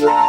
Bye.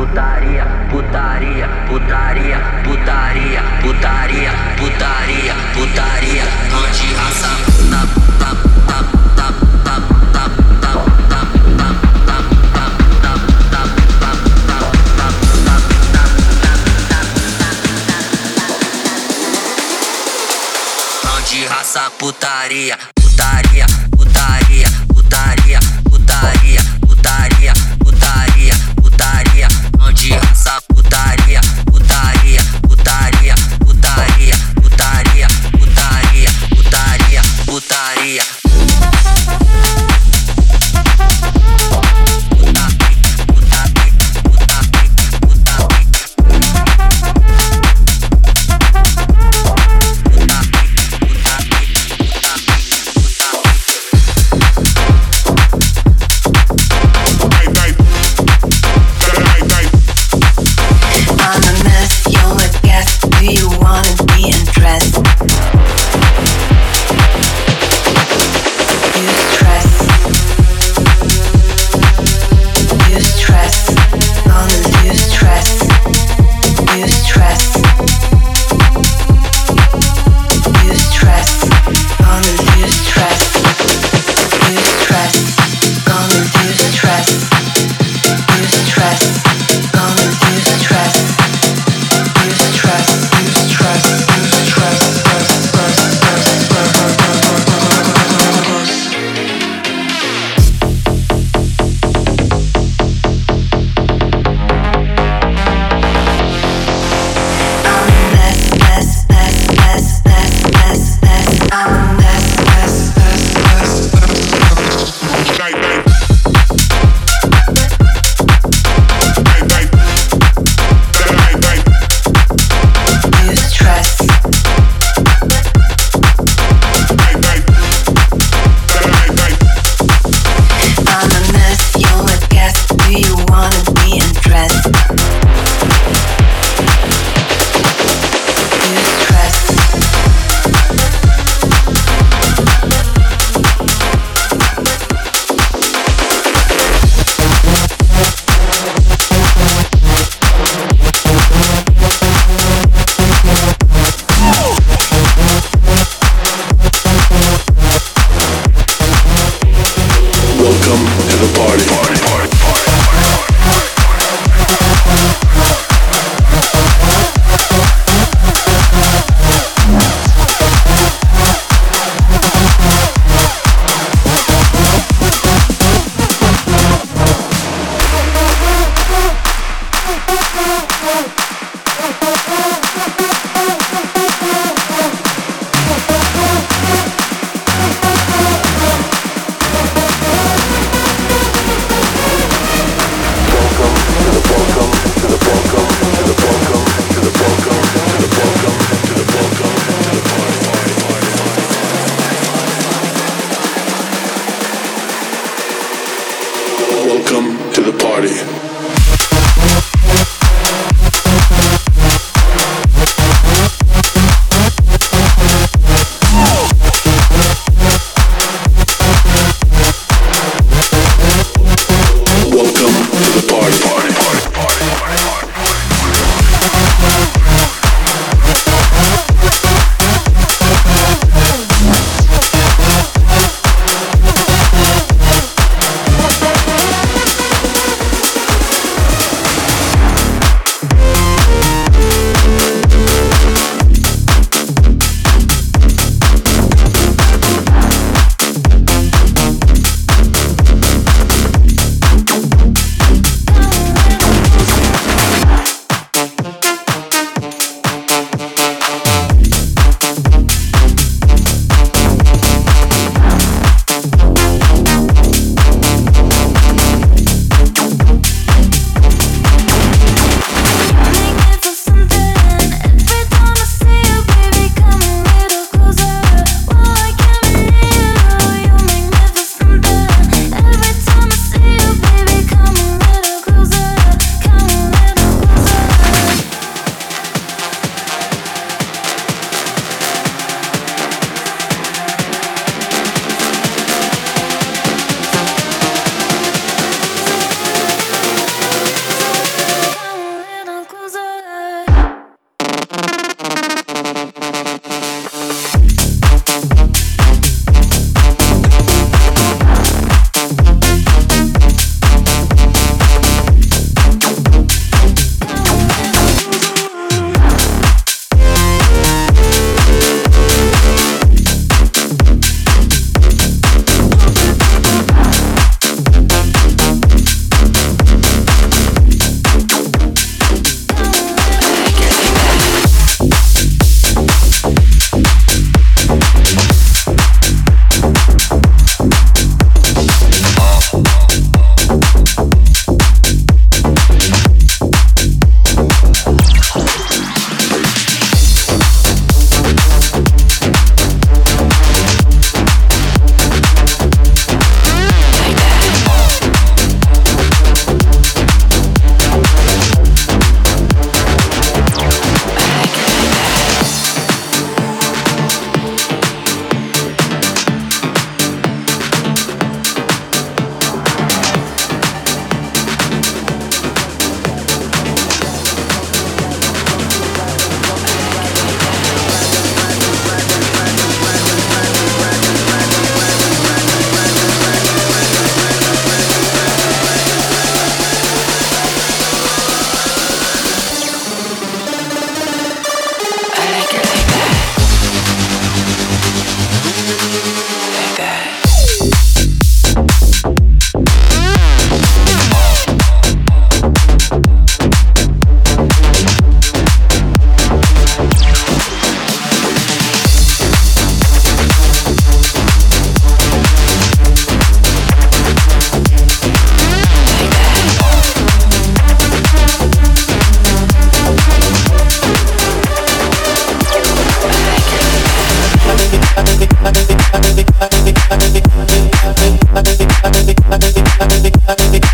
Putaria, putaria, putaria, putaria,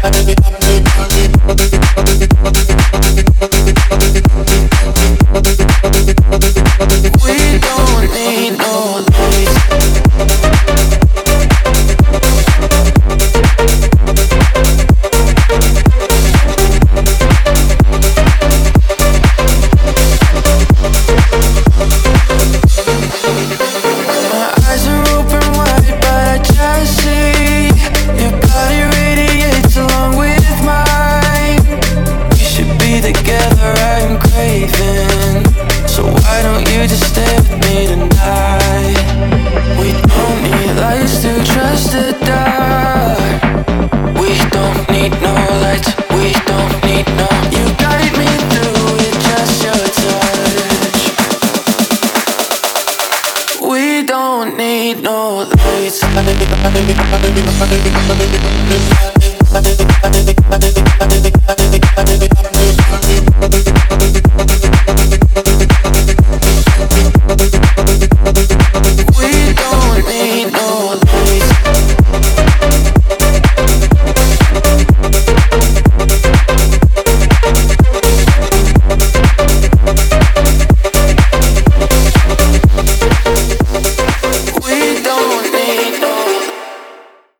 Everybody